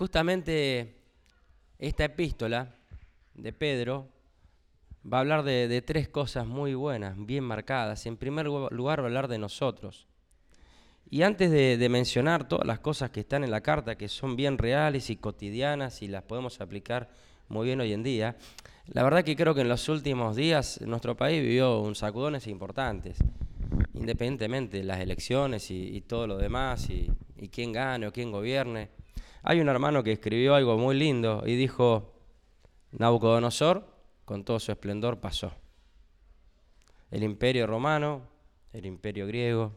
justamente esta epístola de Pedro va a hablar de, tres cosas muy buenas, bien marcadas. En primer lugar va a hablar de nosotros. Y antes de, mencionar todas las cosas que están en la carta, que son bien reales y cotidianas y las podemos aplicar muy bien hoy en día, la verdad que creo que en los últimos días nuestro país vivió un sacudones importantes, independientemente de las elecciones y, todo lo demás, y, y quién gane o quién gobierne. Hay un hermano que escribió algo muy lindo y dijo, Nabucodonosor con todo su esplendor pasó. El imperio romano, el imperio griego,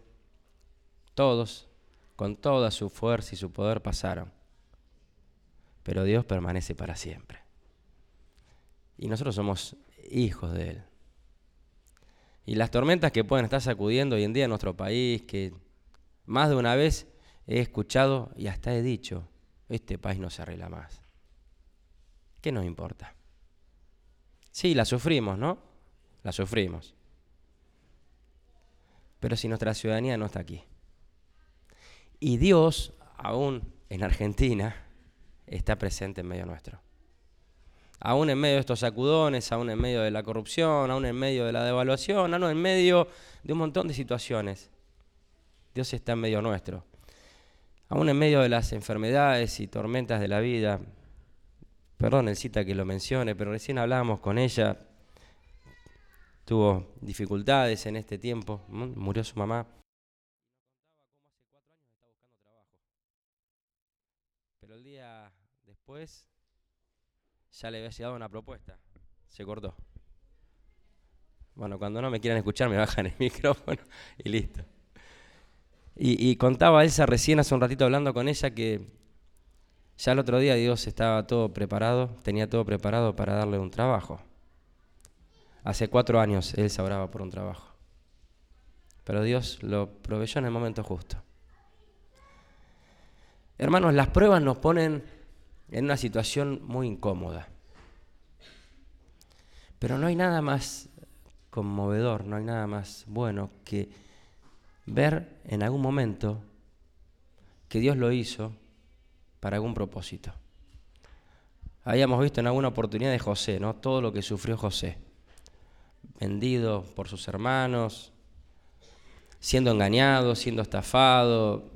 todos con toda su fuerza y su poder pasaron. Pero Dios permanece para siempre. Y nosotros somos hijos de Él. Y las tormentas que pueden estar sacudiendo hoy en día en nuestro país, que más de una vez he escuchado y hasta he dicho, este país no se arregla más. ¿Qué nos importa? Sí, la sufrimos, ¿no? La sufrimos. Pero si nuestra ciudadanía no está aquí. Y Dios, aún en Argentina, está presente en medio nuestro aún en medio de estos sacudones, aún en medio de la corrupción, aún en medio de la devaluación, aún en medio de un montón de situaciones. Dios está en medio nuestro. Aún en medio de las enfermedades y tormentas de la vida, perdón el cita que lo mencione, pero recién hablábamos con ella, tuvo dificultades en este tiempo, murió su mamá. Pero el día después ya le había llegado una propuesta. Se cortó. Bueno, cuando no me quieran escuchar me bajan el micrófono y listo. Y, contaba Elsa recién hace un ratito hablando con ella que ya el otro día Dios estaba todo preparado, tenía todo preparado para darle un trabajo. Hace cuatro años Elsa oraba por un trabajo. Pero Dios lo proveyó en el momento justo. Hermanos, las pruebas nos ponen en una situación muy incómoda. Pero no hay nada más conmovedor, no hay nada más bueno que ver en algún momento que Dios lo hizo para algún propósito. Habíamos visto en alguna oportunidad de José, ¿no? Todo lo que sufrió José. Vendido por sus hermanos, siendo engañado, siendo estafado,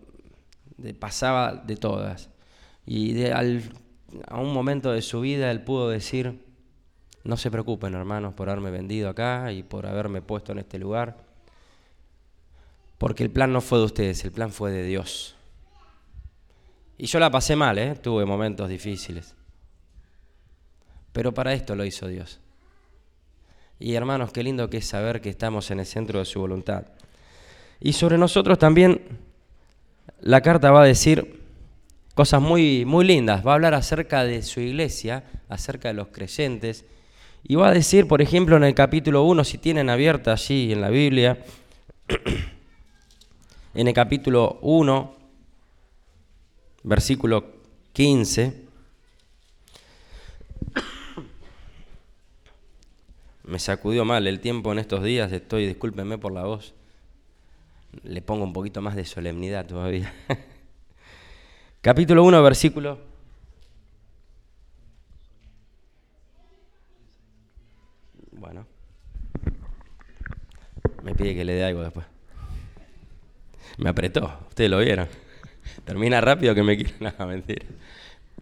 pasaba de todas. Y de, al a un momento de su vida él pudo decir, no se preocupen hermanos por haberme vendido acá y por haberme puesto en este lugar, porque el plan no fue de ustedes, el plan fue de Dios. Y yo la pasé mal, ¿eh? tuve momentos difíciles, pero para esto lo hizo Dios. Y hermanos, qué lindo que es saber que estamos en el centro de su voluntad. Y sobre nosotros también la carta va a decir, cosas muy, muy lindas. Va a hablar acerca de su iglesia, acerca de los creyentes. Y va a decir, por ejemplo, en el capítulo 1, si tienen abierta allí en la Biblia, en el capítulo 1, versículo 15, me sacudió mal el tiempo en estos días, estoy, discúlpenme por la voz, le pongo un poquito más de solemnidad todavía. Capítulo 1, versículo. Bueno. Me pide que le dé algo después. Me apretó, ustedes lo vieron. Termina rápido que me quiere. No, mentira.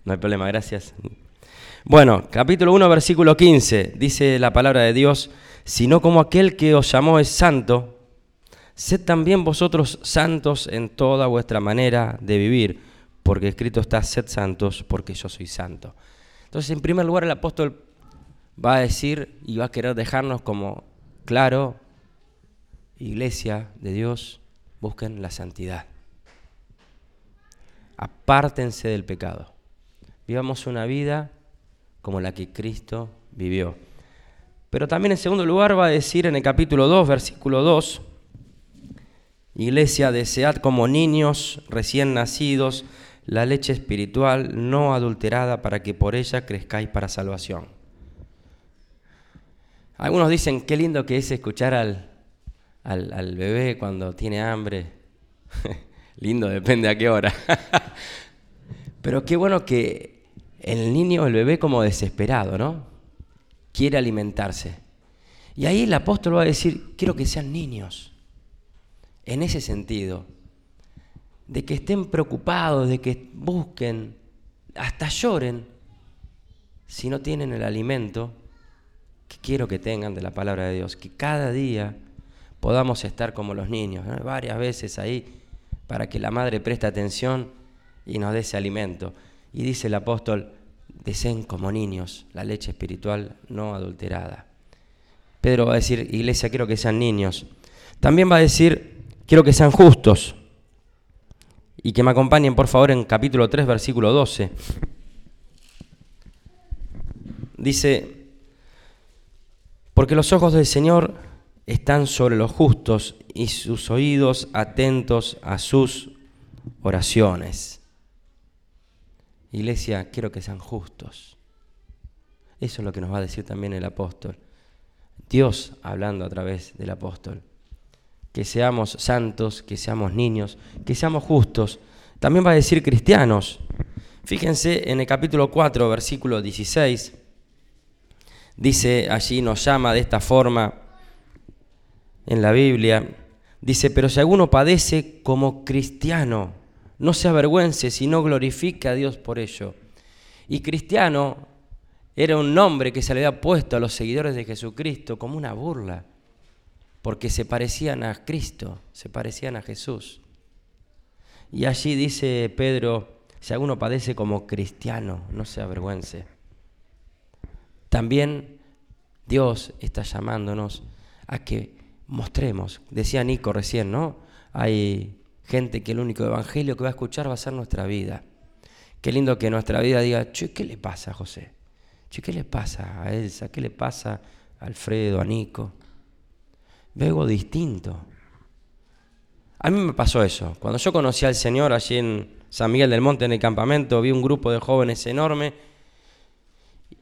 No hay problema, gracias. Bueno, capítulo 1, versículo 15. Dice la palabra de Dios, sino como aquel que os llamó es santo, sed también vosotros santos en toda vuestra manera de vivir porque escrito está, sed santos, porque yo soy santo. Entonces, en primer lugar, el apóstol va a decir y va a querer dejarnos como claro, iglesia de Dios, busquen la santidad. Apártense del pecado. Vivamos una vida como la que Cristo vivió. Pero también en segundo lugar va a decir en el capítulo 2, versículo 2, Iglesia, desead como niños recién nacidos la leche espiritual no adulterada para que por ella crezcáis para salvación. Algunos dicen, qué lindo que es escuchar al, al, bebé cuando tiene hambre. lindo, depende a qué hora. Pero qué bueno que el niño, el bebé como desesperado, ¿no? Quiere alimentarse. Y ahí el apóstol va a decir, quiero que sean niños. En ese sentido, de que estén preocupados, de que busquen, hasta lloren, si no tienen el alimento que quiero que tengan de la palabra de Dios. Que cada día podamos estar como los niños, varias veces ahí, para que la madre preste atención y nos dé ese alimento. Y dice el apóstol, deseen como niños la leche espiritual no adulterada. Pedro va a decir, iglesia, quiero que sean niños. También va a decir, quiero que sean justos. Y que me acompañen, por favor, en capítulo 3, versículo 12. Dice, porque los ojos del Señor están sobre los justos y sus oídos atentos a sus oraciones. Iglesia, quiero que sean justos. Eso es lo que nos va a decir también el apóstol. Dios hablando a través del apóstol. Que seamos santos, que seamos niños, que seamos justos. También va a decir cristianos. Fíjense en el capítulo 4, versículo 16. Dice allí, nos llama de esta forma en la Biblia. Dice, pero si alguno padece como cristiano, no se avergüence, sino glorifique a Dios por ello. Y cristiano era un nombre que se le había puesto a los seguidores de Jesucristo como una burla, porque se parecían a Cristo, se parecían a Jesús. Y allí dice Pedro, si alguno padece como cristiano, no se avergüence. También Dios está llamándonos a que mostremos, decía Nico recién, ¿no? Hay gente que el único evangelio que va a escuchar va a ser nuestra vida. Qué lindo que nuestra vida diga, che, ¿qué le pasa a José? Che, ¿qué le pasa a Elsa? ¿Qué le pasa a Alfredo, a Nico? Veo distinto. A mí me pasó eso. Cuando yo conocí al Señor allí en San Miguel del Monte, en el campamento, vi un grupo de jóvenes enorme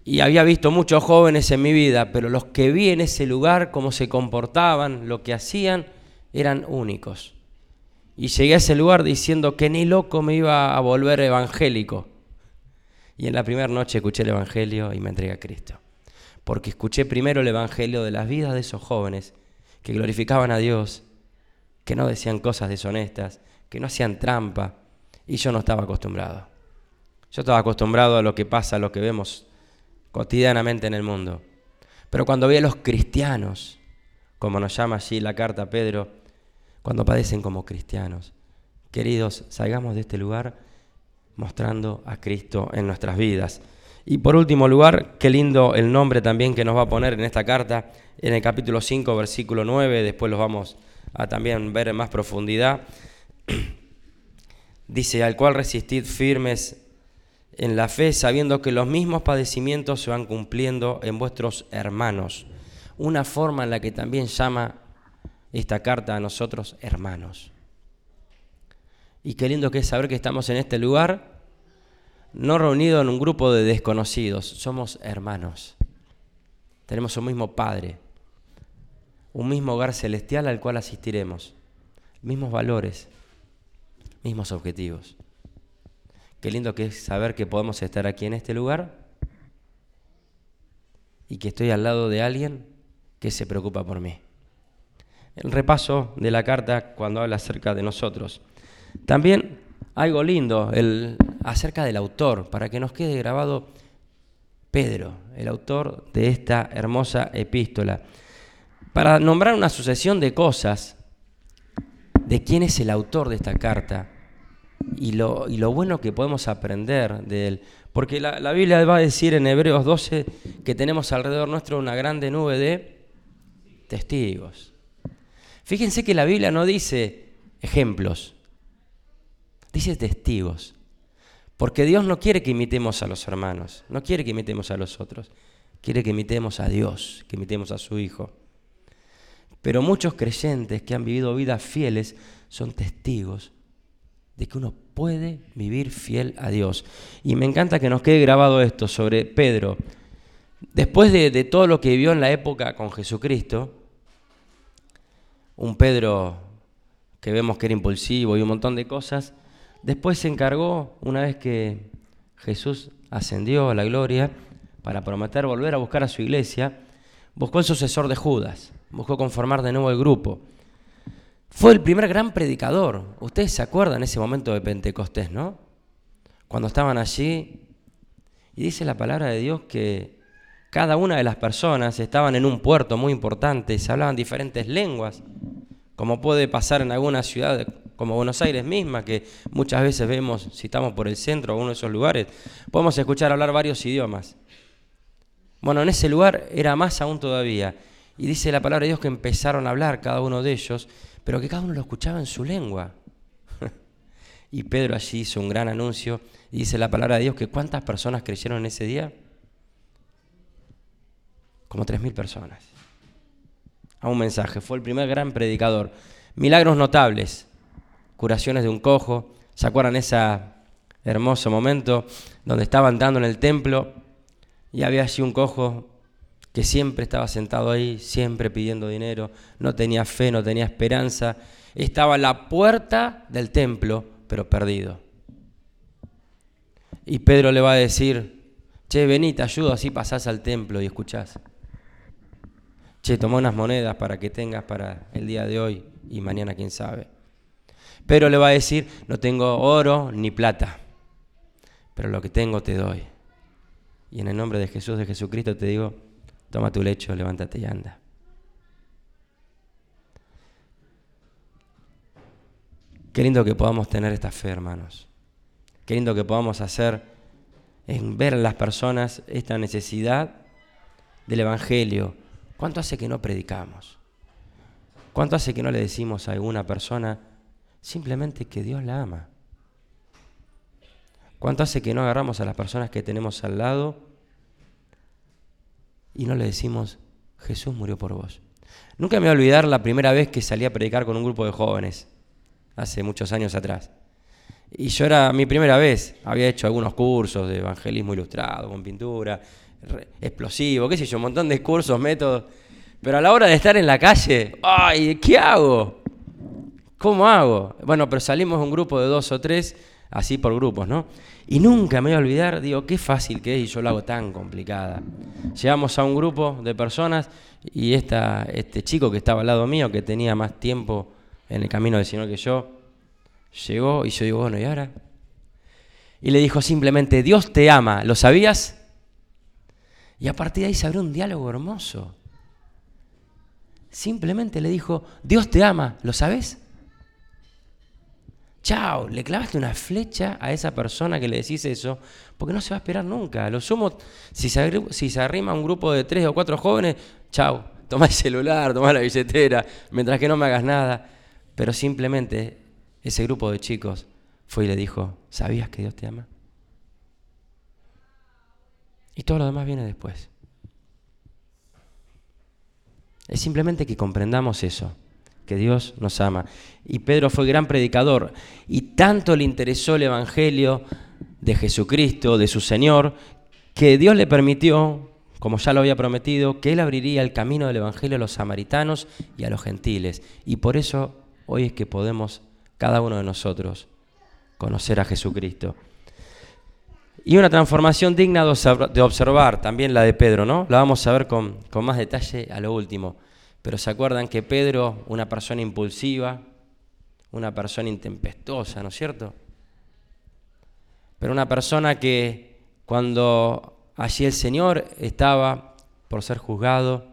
y había visto muchos jóvenes en mi vida, pero los que vi en ese lugar, cómo se comportaban, lo que hacían, eran únicos. Y llegué a ese lugar diciendo que ni loco me iba a volver evangélico. Y en la primera noche escuché el Evangelio y me entregué a Cristo. Porque escuché primero el Evangelio de las vidas de esos jóvenes que glorificaban a Dios, que no decían cosas deshonestas, que no hacían trampa. Y yo no estaba acostumbrado. Yo estaba acostumbrado a lo que pasa, a lo que vemos cotidianamente en el mundo. Pero cuando vi a los cristianos, como nos llama allí la carta Pedro, cuando padecen como cristianos, queridos, salgamos de este lugar mostrando a Cristo en nuestras vidas. Y por último lugar, qué lindo el nombre también que nos va a poner en esta carta, en el capítulo 5, versículo 9, después los vamos a también ver en más profundidad. Dice, al cual resistid firmes en la fe, sabiendo que los mismos padecimientos se van cumpliendo en vuestros hermanos. Una forma en la que también llama esta carta a nosotros hermanos. Y qué lindo que es saber que estamos en este lugar, no reunidos en un grupo de desconocidos, somos hermanos. Tenemos un mismo Padre, un mismo hogar celestial al cual asistiremos, mismos valores, mismos objetivos. Qué lindo que es saber que podemos estar aquí en este lugar y que estoy al lado de alguien que se preocupa por mí. El repaso de la carta cuando habla acerca de nosotros. También algo lindo el, acerca del autor, para que nos quede grabado Pedro, el autor de esta hermosa epístola. Para nombrar una sucesión de cosas de quién es el autor de esta carta y lo, y lo bueno que podemos aprender de él. Porque la, la, Biblia va a decir en Hebreos 12 que tenemos alrededor nuestro una grande nube de testigos. Fíjense que la Biblia no dice ejemplos, dice testigos. Porque Dios no quiere que imitemos a los hermanos, no quiere que imitemos a los otros, quiere que imitemos a Dios, que imitemos a su Hijo. Pero muchos creyentes que han vivido vidas fieles son testigos de que uno puede vivir fiel a Dios. Y me encanta que nos quede grabado esto sobre Pedro. Después de, todo lo que vivió en la época con Jesucristo, un Pedro que vemos que era impulsivo y un montón de cosas, Después se encargó, una vez que Jesús ascendió a la gloria, para prometer volver a buscar a su iglesia, buscó el sucesor de Judas, buscó conformar de nuevo el grupo. Fue el primer gran predicador. Ustedes se acuerdan ese momento de Pentecostés, ¿no? Cuando estaban allí y dice la palabra de Dios que cada una de las personas estaban en un puerto muy importante se hablaban diferentes lenguas, como puede pasar en alguna ciudad como Buenos Aires misma, que muchas veces vemos, si estamos por el centro o uno de esos lugares, podemos escuchar hablar varios idiomas. Bueno, en ese lugar era más aún todavía. Y dice la palabra de Dios que empezaron a hablar cada uno de ellos pero que cada uno lo escuchaba en su lengua. y Pedro allí hizo un gran anuncio y dice la palabra de Dios que ¿cuántas personas creyeron en ese día? Como tres mil personas. A un mensaje, fue el primer gran predicador. Milagros notables, curaciones de un cojo. ¿Se acuerdan ese hermoso momento donde estaba entrando en el templo y había allí un cojo que siempre estaba sentado ahí, siempre pidiendo dinero, no tenía fe, no tenía esperanza, estaba a la puerta del templo, pero perdido. Y Pedro le va a decir, che, vení, te ayudo, así pasás al templo y escuchás. Che, toma unas monedas para que tengas para el día de hoy y mañana quién sabe. Pedro le va a decir, no tengo oro ni plata, pero lo que tengo te doy. Y en el nombre de Jesús, de Jesucristo, te digo, Toma tu lecho, levántate y anda. Qué lindo que podamos tener esta fe, hermanos. Qué lindo que podamos hacer en ver en las personas esta necesidad del Evangelio. ¿Cuánto hace que no predicamos? ¿Cuánto hace que no le decimos a alguna persona simplemente que Dios la ama? ¿Cuánto hace que no agarramos a las personas que tenemos al lado y no le decimos, Jesús murió por vos. Nunca me voy a olvidar la primera vez que salí a predicar con un grupo de jóvenes, hace muchos años atrás. Y yo era mi primera vez, había hecho algunos cursos de evangelismo ilustrado, con pintura, explosivo, qué sé yo, un montón de cursos, métodos. Pero a la hora de estar en la calle, ¡ay! ¿Qué hago? ¿Cómo hago? Bueno, pero salimos un grupo de dos o tres, así por grupos, ¿no? Y nunca me voy a olvidar, digo, qué fácil que es y yo lo hago tan complicada. Llegamos a un grupo de personas y esta, este chico que estaba al lado mío, que tenía más tiempo en el camino del Señor que yo, llegó y yo digo, bueno, ¿y ahora? Y le dijo simplemente, Dios te ama, ¿lo sabías? Y a partir de ahí se abrió un diálogo hermoso. Simplemente le dijo, Dios te ama, ¿lo sabes? Chao, le clavaste una flecha a esa persona que le decís eso, porque no se va a esperar nunca. lo sumo, si se, si se arrima un grupo de tres o cuatro jóvenes, chao, toma el celular, toma la billetera, mientras que no me hagas nada. Pero simplemente ese grupo de chicos fue y le dijo, ¿sabías que Dios te ama? Y todo lo demás viene después. Es simplemente que comprendamos eso Dios nos ama. Y Pedro fue gran predicador y tanto le interesó el Evangelio de Jesucristo, de su Señor, que Dios le permitió, como ya lo había prometido, que Él abriría el camino del Evangelio a los samaritanos y a los gentiles. Y por eso hoy es que podemos, cada uno de nosotros, conocer a Jesucristo. Y una transformación digna de observar, también la de Pedro, ¿no? La vamos a ver con, con más detalle a lo último. Pero se acuerdan que Pedro, una persona impulsiva, una persona intempestuosa, ¿no es cierto? Pero una persona que cuando allí el Señor estaba por ser juzgado,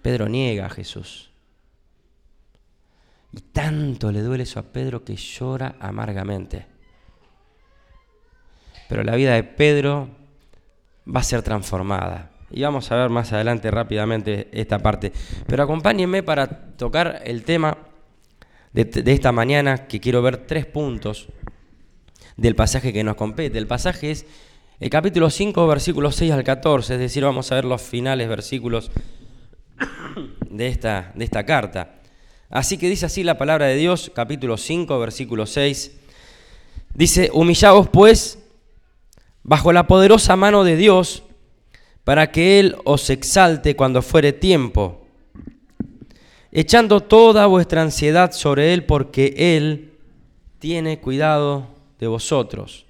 Pedro niega a Jesús. Y tanto le duele eso a Pedro que llora amargamente. Pero la vida de Pedro va a ser transformada. Y vamos a ver más adelante rápidamente esta parte. Pero acompáñenme para tocar el tema de, esta mañana, que quiero ver tres puntos del pasaje que nos compete. El pasaje es el capítulo 5, versículos 6 al 14, es decir, vamos a ver los finales versículos de esta, de esta carta. Así que dice así la palabra de Dios, capítulo 5, versículo 6. Dice, humillaos pues bajo la poderosa mano de Dios, para que Él os exalte cuando fuere tiempo, echando toda vuestra ansiedad sobre Él, porque Él tiene cuidado de vosotros.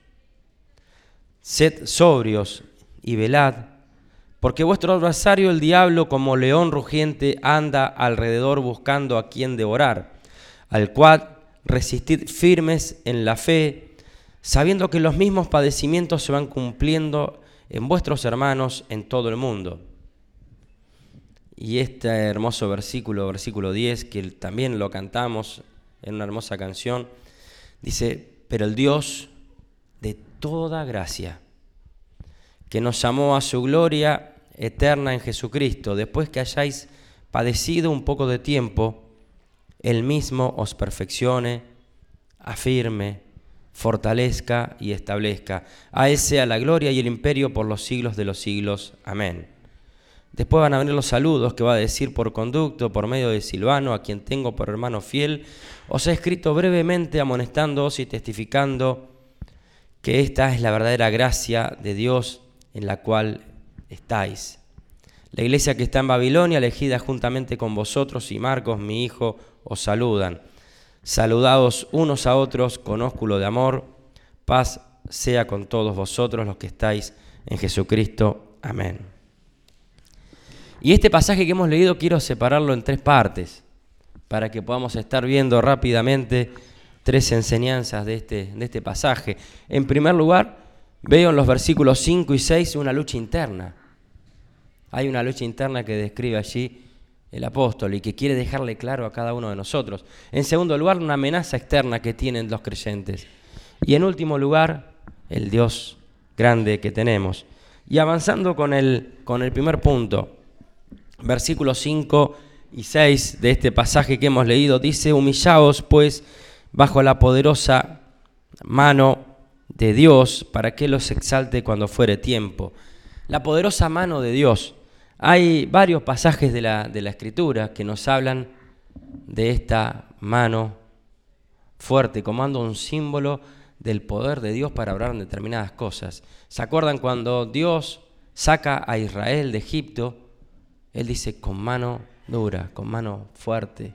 Sed sobrios y velad, porque vuestro adversario el diablo como león rugiente anda alrededor buscando a quien devorar, al cual resistid firmes en la fe, sabiendo que los mismos padecimientos se van cumpliendo en vuestros hermanos en todo el mundo. Y este hermoso versículo, versículo 10, que también lo cantamos en una hermosa canción, dice, pero el Dios de toda gracia, que nos llamó a su gloria eterna en Jesucristo, después que hayáis padecido un poco de tiempo, Él mismo os perfeccione, afirme, fortalezca y establezca. A Él sea la gloria y el imperio por los siglos de los siglos. Amén. Después van a venir los saludos que va a decir por conducto, por medio de Silvano, a quien tengo por hermano fiel. Os he escrito brevemente amonestándoos y testificando que esta es la verdadera gracia de Dios en la cual estáis. La iglesia que está en Babilonia, elegida juntamente con vosotros y Marcos, mi hijo, os saludan. Saludados unos a otros con ósculo de amor. Paz sea con todos vosotros los que estáis en Jesucristo. Amén. Y este pasaje que hemos leído quiero separarlo en tres partes para que podamos estar viendo rápidamente tres enseñanzas de este, de este pasaje. En primer lugar, veo en los versículos 5 y 6 una lucha interna. Hay una lucha interna que describe allí el apóstol y que quiere dejarle claro a cada uno de nosotros. En segundo lugar, una amenaza externa que tienen los creyentes. Y en último lugar, el Dios grande que tenemos. Y avanzando con el, con el primer punto, versículos 5 y 6 de este pasaje que hemos leído, dice, humillaos pues bajo la poderosa mano de Dios para que los exalte cuando fuere tiempo. La poderosa mano de Dios. Hay varios pasajes de la, de la Escritura que nos hablan de esta mano fuerte, como un símbolo del poder de Dios para obrar en determinadas cosas. ¿Se acuerdan cuando Dios saca a Israel de Egipto? Él dice con mano dura, con mano fuerte.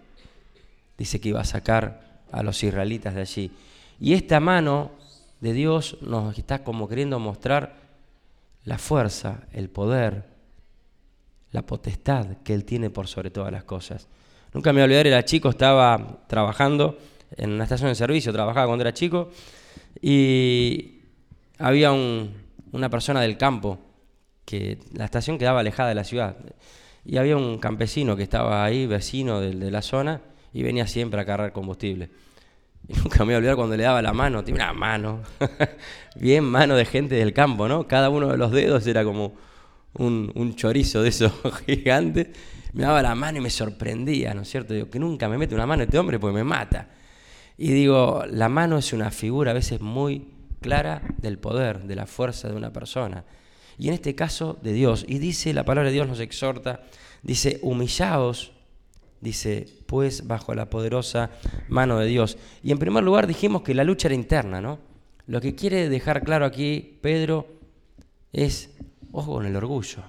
Dice que iba a sacar a los israelitas de allí. Y esta mano de Dios nos está como queriendo mostrar la fuerza, el poder, la potestad que Él tiene por sobre todas las cosas. Nunca me olvidaré, era chico, estaba trabajando en una estación de servicio, trabajaba cuando era chico, y había una persona del campo, que la estación quedaba alejada de la ciudad, y había un campesino que estaba ahí, vecino de la zona, y venía siempre a cargar combustible. Y nunca me voy a olvidar cuando le daba la mano, tiene una mano, bien mano de gente del campo, ¿no? Cada uno de los dedos era como un, chorizo de esos gigantes. Me daba la mano y me sorprendía, ¿no es cierto? Digo, que nunca me mete una mano este hombre porque me mata. Y digo, la mano es una figura a veces muy clara del poder, de la fuerza de una persona. Y en este caso de Dios. Y dice, la palabra de Dios nos exhorta, dice, humillaos dice, pues bajo la poderosa mano de Dios. Y en primer lugar dijimos que la lucha era interna, ¿no? Lo que quiere dejar claro aquí Pedro es, ojo con el orgullo.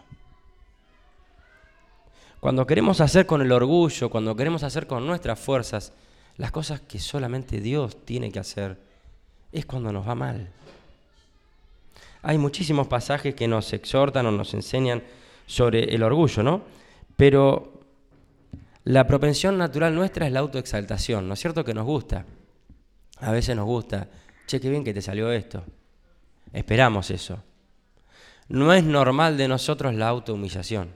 Cuando queremos hacer con el orgullo, cuando queremos hacer con nuestras fuerzas las cosas que solamente Dios tiene que hacer, es cuando nos va mal. Hay muchísimos pasajes que nos exhortan o nos enseñan sobre el orgullo, ¿no? Pero la propensión natural nuestra es la autoexaltación, ¿no es cierto que nos gusta? A veces nos gusta, che, qué bien que te salió esto. Esperamos eso. No es normal de nosotros la autohumillación.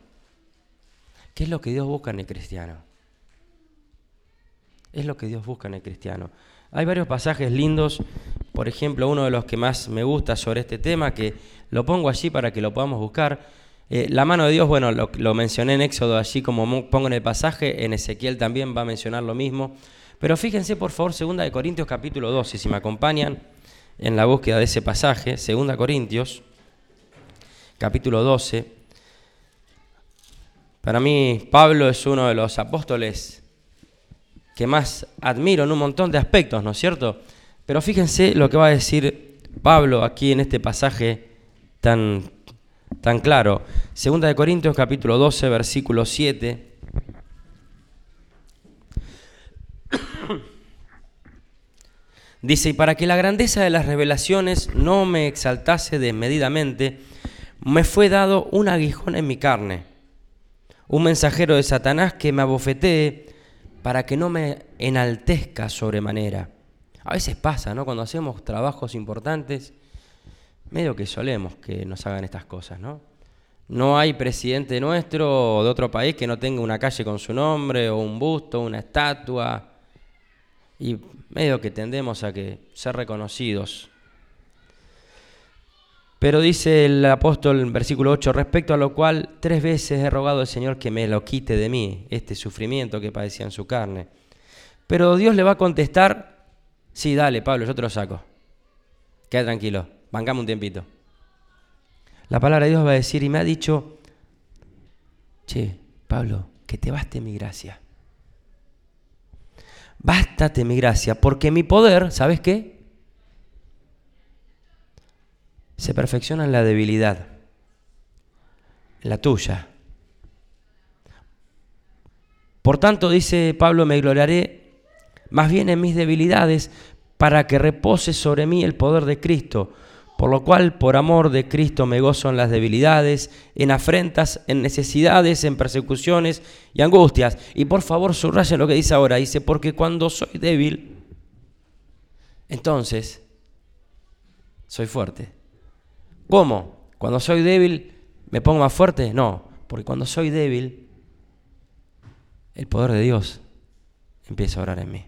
¿Qué es lo que Dios busca en el cristiano? Es lo que Dios busca en el cristiano. Hay varios pasajes lindos, por ejemplo, uno de los que más me gusta sobre este tema, que lo pongo allí para que lo podamos buscar, eh, la mano de Dios, bueno, lo, mencioné en Éxodo allí como pongo en el pasaje, en Ezequiel también va a mencionar lo mismo. Pero fíjense por favor, 2 de Corintios capítulo 12, si me acompañan en la búsqueda de ese pasaje, 2 Corintios capítulo 12. Para mí Pablo es uno de los apóstoles que más admiro en un montón de aspectos, ¿no es cierto? Pero fíjense lo que va a decir Pablo aquí en este pasaje tan tan claro. Segunda de Corintios capítulo 12, versículo 7. Dice, y para que la grandeza de las revelaciones no me exaltase desmedidamente, me fue dado un aguijón en mi carne, un mensajero de Satanás que me abofetee para que no me enaltezca sobremanera. A veces pasa, ¿no? Cuando hacemos trabajos importantes, medio que solemos que nos hagan estas cosas, ¿no? No hay presidente nuestro o de otro país que no tenga una calle con su nombre o un busto, una estatua. Y medio que tendemos a que ser reconocidos. Pero dice el apóstol en versículo 8, respecto a lo cual tres veces he rogado al Señor que me lo quite de mí, este sufrimiento que padecía en su carne. Pero Dios le va a contestar, sí, dale, Pablo, yo te lo saco. Queda tranquilo, bancame un tiempito. La palabra de Dios va a decir, y me ha dicho, che, Pablo, que te baste mi gracia. Bástate mi gracia, porque mi poder, ¿sabes qué? Se perfecciona en la debilidad, en la tuya. Por tanto, dice Pablo, me gloriaré más bien en mis debilidades para que repose sobre mí el poder de Cristo. Por lo cual, por amor de Cristo, me gozo en las debilidades, en afrentas, en necesidades, en persecuciones y angustias. Y por favor, subrayen lo que dice ahora. Dice, porque cuando soy débil, entonces soy fuerte. ¿Cómo? Cuando soy débil, ¿me pongo más fuerte? No, porque cuando soy débil, el poder de Dios empieza a orar en mí.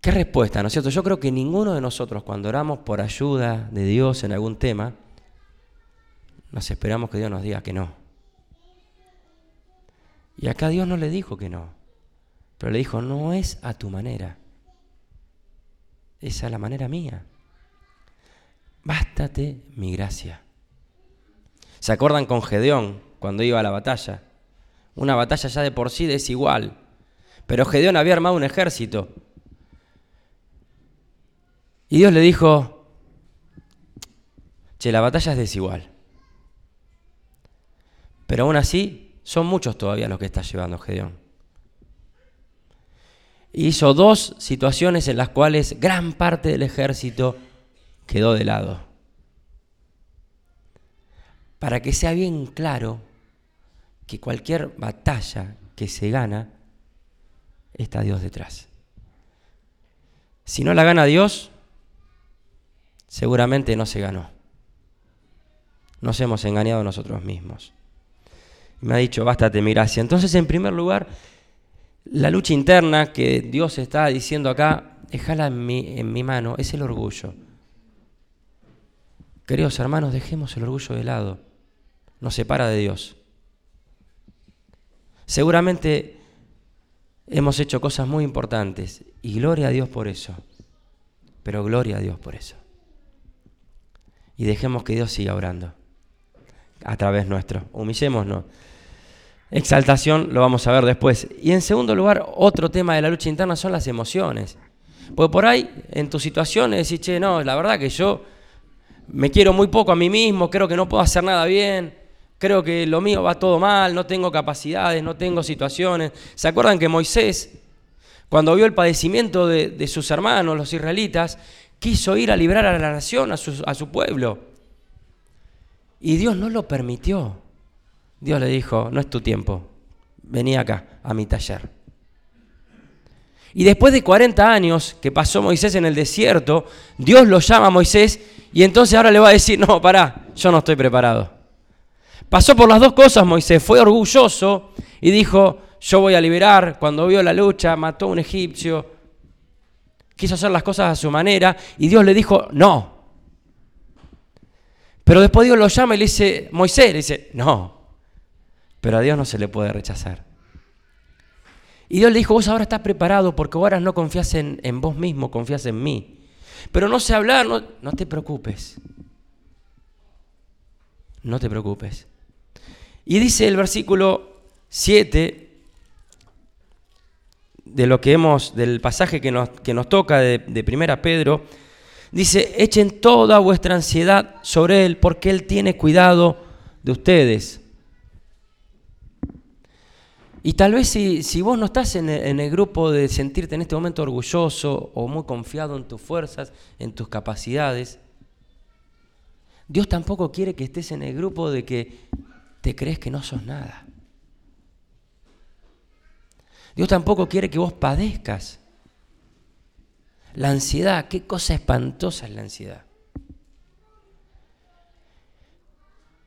¿Qué respuesta, no es cierto? Yo creo que ninguno de nosotros cuando oramos por ayuda de Dios en algún tema, nos esperamos que Dios nos diga que no. Y acá Dios no le dijo que no, pero le dijo, no es a tu manera, esa es la manera mía. Bástate mi gracia. ¿Se acuerdan con Gedeón cuando iba a la batalla? Una batalla ya de por sí desigual, pero Gedeón había armado un ejército y Dios le dijo, che, la batalla es desigual. Pero aún así, son muchos todavía los que está llevando Gedeón. Hizo dos situaciones en las cuales gran parte del ejército quedó de lado. Para que sea bien claro que cualquier batalla que se gana, está Dios detrás. Si no la gana Dios, seguramente no se ganó. Nos hemos engañado nosotros mismos. me ha dicho, bástate mi gracia. Entonces, en primer lugar, la lucha interna que Dios está diciendo acá, déjala en mi, en mi mano, es el orgullo. Queridos hermanos, dejemos el orgullo de lado. Nos separa de Dios. Seguramente hemos hecho cosas muy importantes y gloria a Dios por eso. Pero gloria a Dios por eso y dejemos que Dios siga orando a través nuestro. Humillémonos. Exaltación lo vamos a ver después. Y en segundo lugar, otro tema de la lucha interna son las emociones. Porque por ahí, en tus situaciones, decís, che, no, la verdad que yo me quiero muy poco a mí mismo, creo que no puedo hacer nada bien, creo que lo mío va todo mal, no tengo capacidades, no tengo situaciones. ¿Se acuerdan que Moisés, cuando vio el padecimiento de, de sus hermanos, los israelitas, quiso ir a librar a la nación, a su, a su pueblo. Y Dios no lo permitió. Dios le dijo, no es tu tiempo, vení acá, a mi taller. Y después de 40 años que pasó Moisés en el desierto, Dios lo llama a Moisés y entonces ahora le va a decir, no, pará, yo no estoy preparado. Pasó por las dos cosas Moisés, fue orgulloso y dijo, yo voy a liberar, cuando vio la lucha, mató a un egipcio, quiso hacer las cosas a su manera y Dios le dijo, no. Pero después Dios lo llama y le dice, Moisés, le dice, no. Pero a Dios no se le puede rechazar. Y Dios le dijo, vos ahora estás preparado porque ahora no confías en, vos mismo, confías en mí. Pero no sé hablar, no, no te preocupes. No te preocupes. Y dice el versículo 7, de lo que hemos, del pasaje que nos, que nos toca de, de Primera Pedro, dice, echen toda vuestra ansiedad sobre Él, porque Él tiene cuidado de ustedes. Y tal vez si, vos no estás en el, en el, grupo de sentirte en este momento orgulloso o muy confiado en tus fuerzas, en tus capacidades, Dios tampoco quiere que estés en el grupo de que te crees que no sos nada. Dios tampoco quiere que vos padezcas. La ansiedad, qué cosa espantosa es la ansiedad.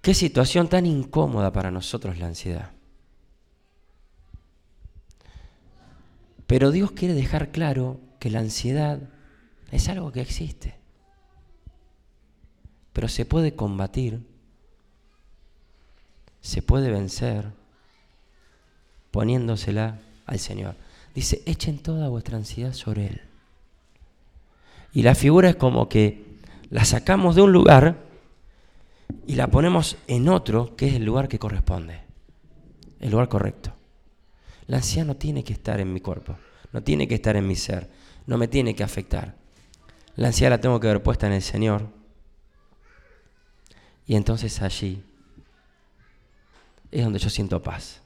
Qué situación tan incómoda para nosotros la ansiedad. Pero Dios quiere dejar claro que la ansiedad es algo que existe. Pero se puede combatir, se puede vencer poniéndosela al Señor. Dice, echen toda vuestra ansiedad sobre Él. Y la figura es como que la sacamos de un lugar y la ponemos en otro que es el lugar que corresponde, el lugar correcto. La ansiedad no tiene que estar en mi cuerpo, no tiene que estar en mi ser, no me tiene que afectar. La ansiedad la tengo que ver puesta en el Señor. Y entonces allí es donde yo siento paz,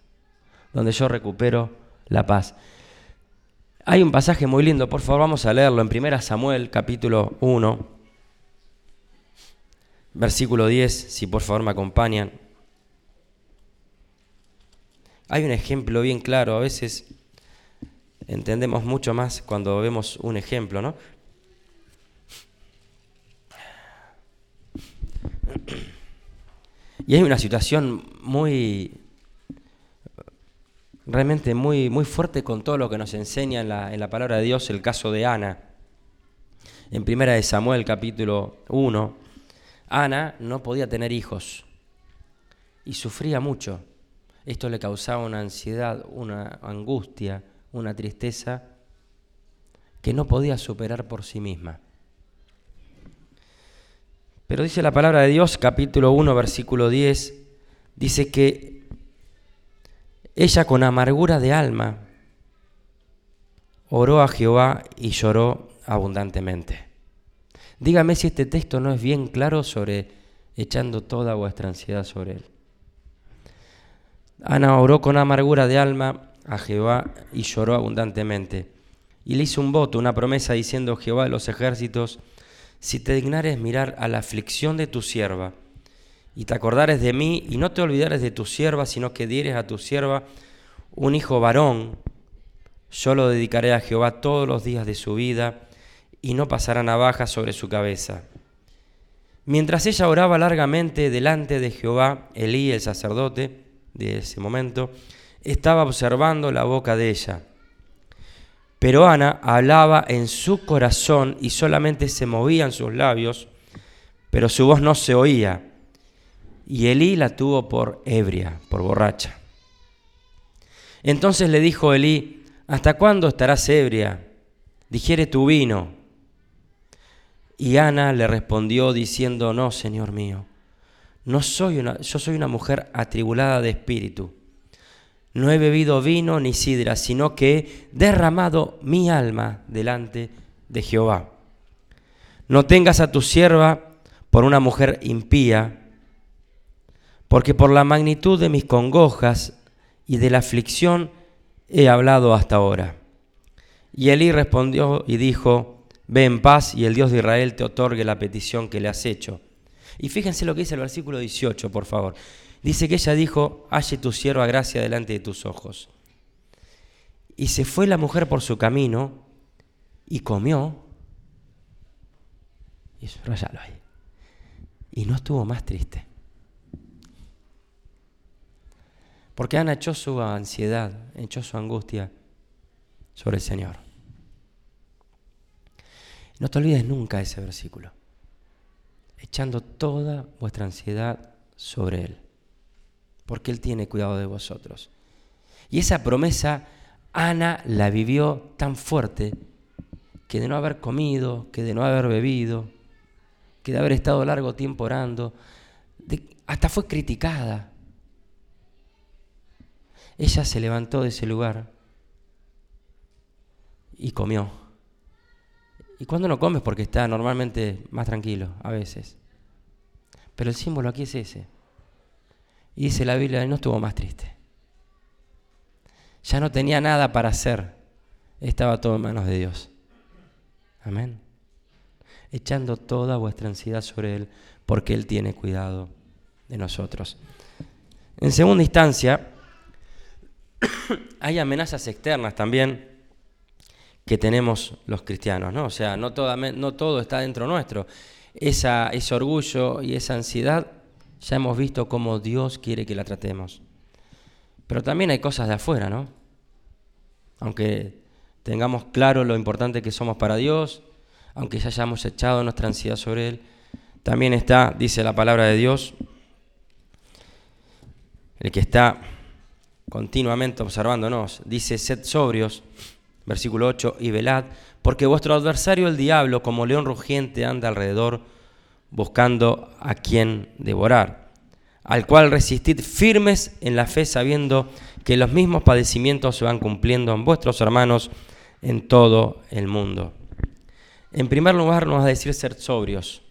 donde yo recupero la paz. Hay un pasaje muy lindo, por favor vamos a leerlo en 1 Samuel capítulo 1, versículo 10, si por favor me acompañan. Hay un ejemplo bien claro, a veces entendemos mucho más cuando vemos un ejemplo, ¿no? Y hay una situación muy, realmente muy, muy fuerte con todo lo que nos enseña en la, en la palabra de Dios, el caso de Ana. En primera de Samuel capítulo 1, Ana no podía tener hijos y sufría mucho. Esto le causaba una ansiedad, una angustia, una tristeza que no podía superar por sí misma. Pero dice la palabra de Dios, capítulo 1, versículo 10, dice que ella con amargura de alma oró a Jehová y lloró abundantemente. Dígame si este texto no es bien claro sobre echando toda vuestra ansiedad sobre él. Ana oró con amargura de alma a Jehová y lloró abundantemente. Y le hizo un voto, una promesa diciendo, Jehová de los ejércitos, si te dignares mirar a la aflicción de tu sierva, y te acordares de mí, y no te olvidares de tu sierva, sino que dieres a tu sierva un hijo varón, yo lo dedicaré a Jehová todos los días de su vida, y no pasará navaja sobre su cabeza. Mientras ella oraba largamente delante de Jehová, Elí, el sacerdote, de ese momento, estaba observando la boca de ella. Pero Ana hablaba en su corazón y solamente se movían sus labios, pero su voz no se oía. Y Elí la tuvo por ebria, por borracha. Entonces le dijo Elí, ¿hasta cuándo estarás ebria? Digiere tu vino. Y Ana le respondió diciendo, no, Señor mío, no soy una, yo soy una mujer atribulada de espíritu. No he bebido vino ni sidra, sino que he derramado mi alma delante de Jehová. No tengas a tu sierva por una mujer impía, porque por la magnitud de mis congojas y de la aflicción he hablado hasta ahora. Y Elí respondió y dijo, Ve en paz y el Dios de Israel te otorgue la petición que le has hecho. Y fíjense lo que dice el versículo 18, por favor. Dice que ella dijo, halle tu sierva gracia delante de tus ojos. Y se fue la mujer por su camino y comió. Y rayalo ahí. Y no estuvo más triste. Porque Ana echó su ansiedad, echó su angustia sobre el Señor. No te olvides nunca ese versículo echando toda vuestra ansiedad sobre Él, porque Él tiene cuidado de vosotros. Y esa promesa Ana la vivió tan fuerte que de no haber comido, que de no haber bebido, que de haber estado largo tiempo orando, hasta fue criticada. Ella se levantó de ese lugar y comió. ¿Y cuando no comes? Porque está normalmente más tranquilo, a veces. Pero el símbolo aquí es ese. Y dice la Biblia, no estuvo más triste. Ya no tenía nada para hacer. Estaba todo en manos de Dios. Amén. Echando toda vuestra ansiedad sobre Él, porque Él tiene cuidado de nosotros. En segunda instancia, hay amenazas externas también que tenemos los cristianos, ¿no? O sea, no, no todo está dentro nuestro. Esa, ese orgullo y esa ansiedad ya hemos visto cómo Dios quiere que la tratemos. Pero también hay cosas de afuera, ¿no? Aunque tengamos claro lo importante que somos para Dios, aunque ya hayamos echado nuestra ansiedad sobre Él, también está, dice la palabra de Dios, el que está continuamente observándonos, dice, sed sobrios, versículo 8, y velad, porque vuestro adversario el diablo, como león rugiente, anda alrededor buscando a quien devorar, al cual resistid firmes en la fe, sabiendo que los mismos padecimientos se van cumpliendo en vuestros hermanos en todo el mundo. En primer lugar, nos va a decir ser sobrios.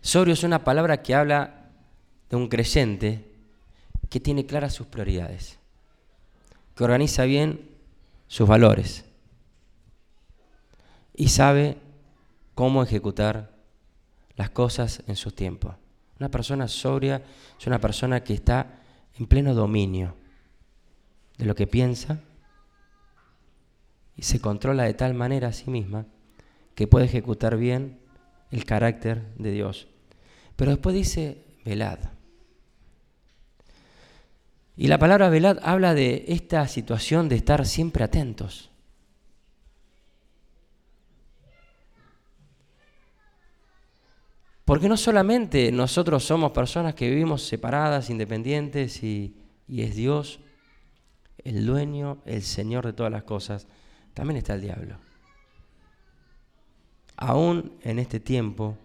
Sobrio es una palabra que habla de un creyente que tiene claras sus prioridades, que organiza bien sus valores y sabe cómo ejecutar las cosas en su tiempo. Una persona sobria es una persona que está en pleno dominio de lo que piensa y se controla de tal manera a sí misma que puede ejecutar bien el carácter de Dios. Pero después dice, velad. Y la palabra velad habla de esta situación de estar siempre atentos. Porque no solamente nosotros somos personas que vivimos separadas, independientes, y, y, es Dios el dueño, el Señor de todas las cosas, también está el diablo. Aún en este tiempo,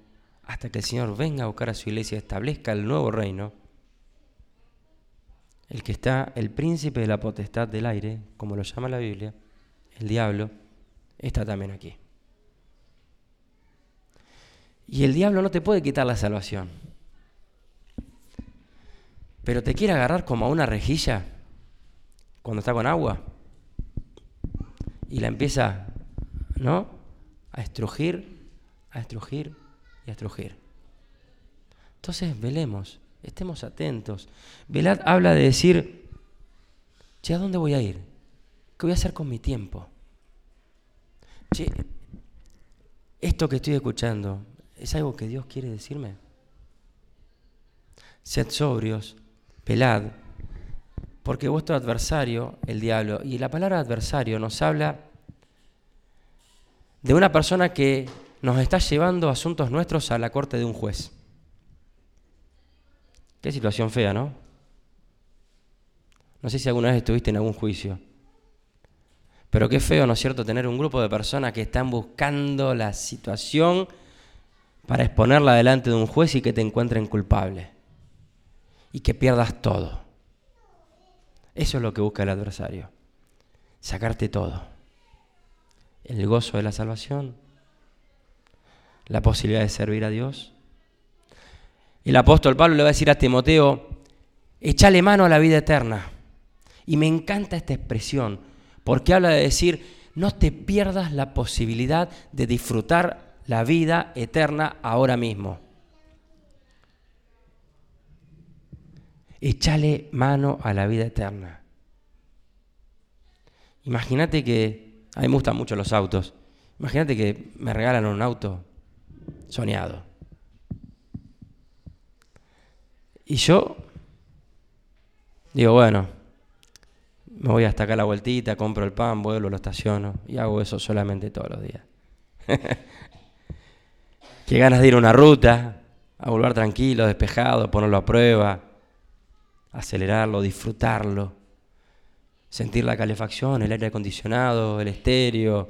hasta que el Señor venga a buscar a su iglesia y establezca el nuevo reino, el que está, el príncipe de la potestad del aire, como lo llama la Biblia, el diablo, está también aquí. Y el diablo no te puede quitar la salvación. Pero te quiere agarrar como a una rejilla cuando está con agua. Y la empieza, ¿no? A estrujir, a estrujir y a estrujir. Entonces velemos, estemos atentos. Velad habla de decir, che, ¿a dónde voy a ir? ¿Qué voy a hacer con mi tiempo? Che, esto que estoy escuchando, ¿Es algo que Dios quiere decirme? Sed sobrios, pelad, porque vuestro adversario, el diablo, y la palabra adversario nos habla de una persona que nos está llevando asuntos nuestros a la corte de un juez. Qué situación fea, ¿no? No sé si alguna vez estuviste en algún juicio. Pero qué feo, ¿no es cierto?, tener un grupo de personas que están buscando la situación para exponerla delante de un juez y que te encuentren culpable y que pierdas todo. Eso es lo que busca el adversario, sacarte todo. El gozo de la salvación, la posibilidad de servir a Dios. El apóstol Pablo le va a decir a Timoteo, échale mano a la vida eterna. Y me encanta esta expresión, porque habla de decir, no te pierdas la posibilidad de disfrutar la vida eterna ahora mismo. Échale mano a la vida eterna. Imagínate que, a mí me gustan mucho los autos, imagínate que me regalan un auto soñado. Y yo digo, bueno, me voy hasta acá la vueltita, compro el pan, vuelvo, lo estaciono y hago eso solamente todos los días. Qué ganas de ir a una ruta, a volver tranquilo, despejado, ponerlo a prueba, acelerarlo, disfrutarlo, sentir la calefacción, el aire acondicionado, el estéreo,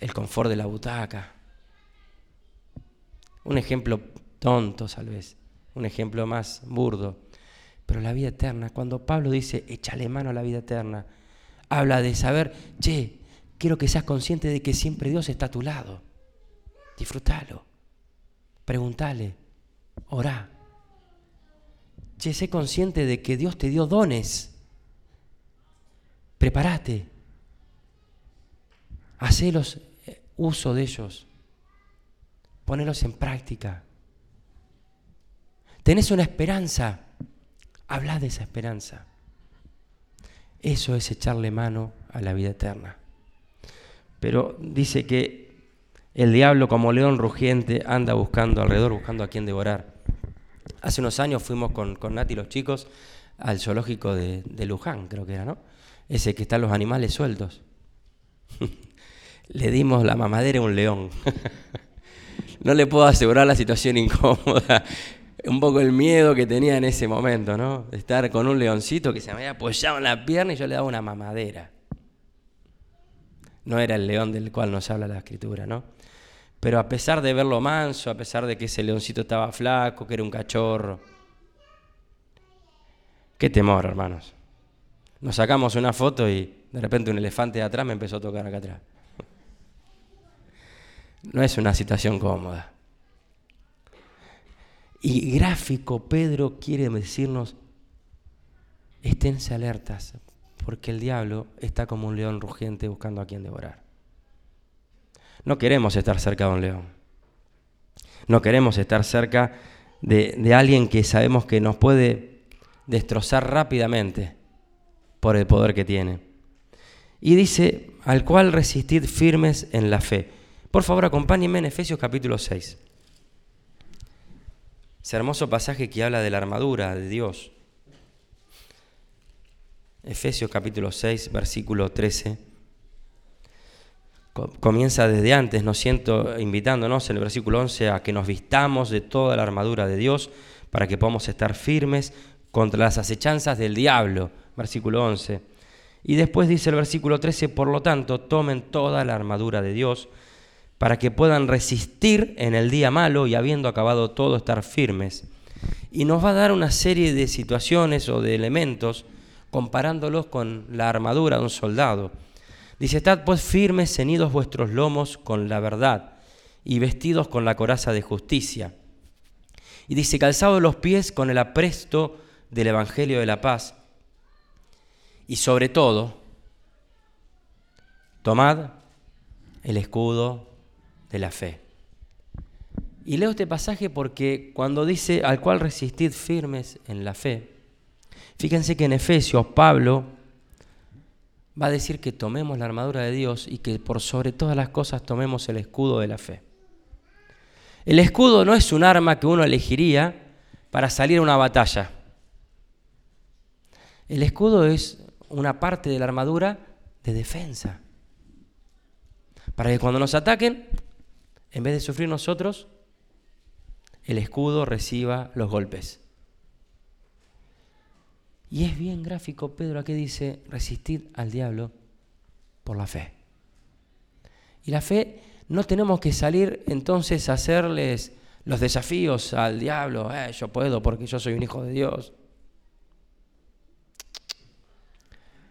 el confort de la butaca. Un ejemplo tonto, tal vez, un ejemplo más burdo. Pero la vida eterna, cuando Pablo dice, échale mano a la vida eterna, habla de saber, che, quiero que seas consciente de que siempre Dios está a tu lado Disfrútalo. Pregúntale. Orá. Sé consciente de que Dios te dio dones. Prepárate. Hacelos eh, uso de ellos. Ponelos en práctica. Tenés una esperanza. Habla de esa esperanza. Eso es echarle mano a la vida eterna. Pero dice que el diablo como león rugiente anda buscando alrededor, buscando a quien devorar. Hace unos años fuimos con, con Nati y los chicos al zoológico de, de Luján, creo que era, ¿no? Ese que están los animales sueltos. le dimos la mamadera a un león. no le puedo asegurar la situación incómoda un poco el miedo que tenía en ese momento, ¿no? De estar con un leoncito que se me había apoyado en la pierna y yo le daba una mamadera. No era el león del cual nos habla la escritura, ¿no? Pero a pesar de verlo manso, a pesar de que ese leoncito estaba flaco, que era un cachorro, qué temor, hermanos. Nos sacamos una foto y de repente un elefante de atrás me empezó a tocar acá atrás. No es una situación cómoda. Y gráfico, Pedro quiere decirnos, esténse alertas, porque el diablo está como un león rugiente buscando a quien devorar. No queremos estar cerca de un león. No queremos estar cerca de, de alguien que sabemos que nos puede destrozar rápidamente por el poder que tiene. Y dice, al cual resistid firmes en la fe. Por favor, acompáñenme en Efesios capítulo 6. Ese hermoso pasaje que habla de la armadura de Dios. Efesios capítulo 6, versículo 13. Comienza desde antes, nos siento invitándonos en el versículo 11 a que nos vistamos de toda la armadura de Dios para que podamos estar firmes contra las acechanzas del diablo. Versículo 11. Y después dice el versículo 13, por lo tanto, tomen toda la armadura de Dios para que puedan resistir en el día malo y habiendo acabado todo estar firmes. Y nos va a dar una serie de situaciones o de elementos comparándolos con la armadura de un soldado. Dice, estad pues firmes, ceñidos vuestros lomos con la verdad y vestidos con la coraza de justicia. Y dice, calzados los pies con el apresto del Evangelio de la paz. Y sobre todo, tomad el escudo de la fe. Y leo este pasaje porque cuando dice al cual resistid firmes en la fe, fíjense que en Efesios Pablo va a decir que tomemos la armadura de Dios y que por sobre todas las cosas tomemos el escudo de la fe. El escudo no es un arma que uno elegiría para salir a una batalla. El escudo es una parte de la armadura de defensa. Para que cuando nos ataquen en vez de sufrir nosotros, el escudo reciba los golpes. Y es bien gráfico, Pedro aquí dice, resistir al diablo por la fe. Y la fe no tenemos que salir entonces a hacerles los desafíos al diablo, eh, yo puedo porque yo soy un hijo de Dios.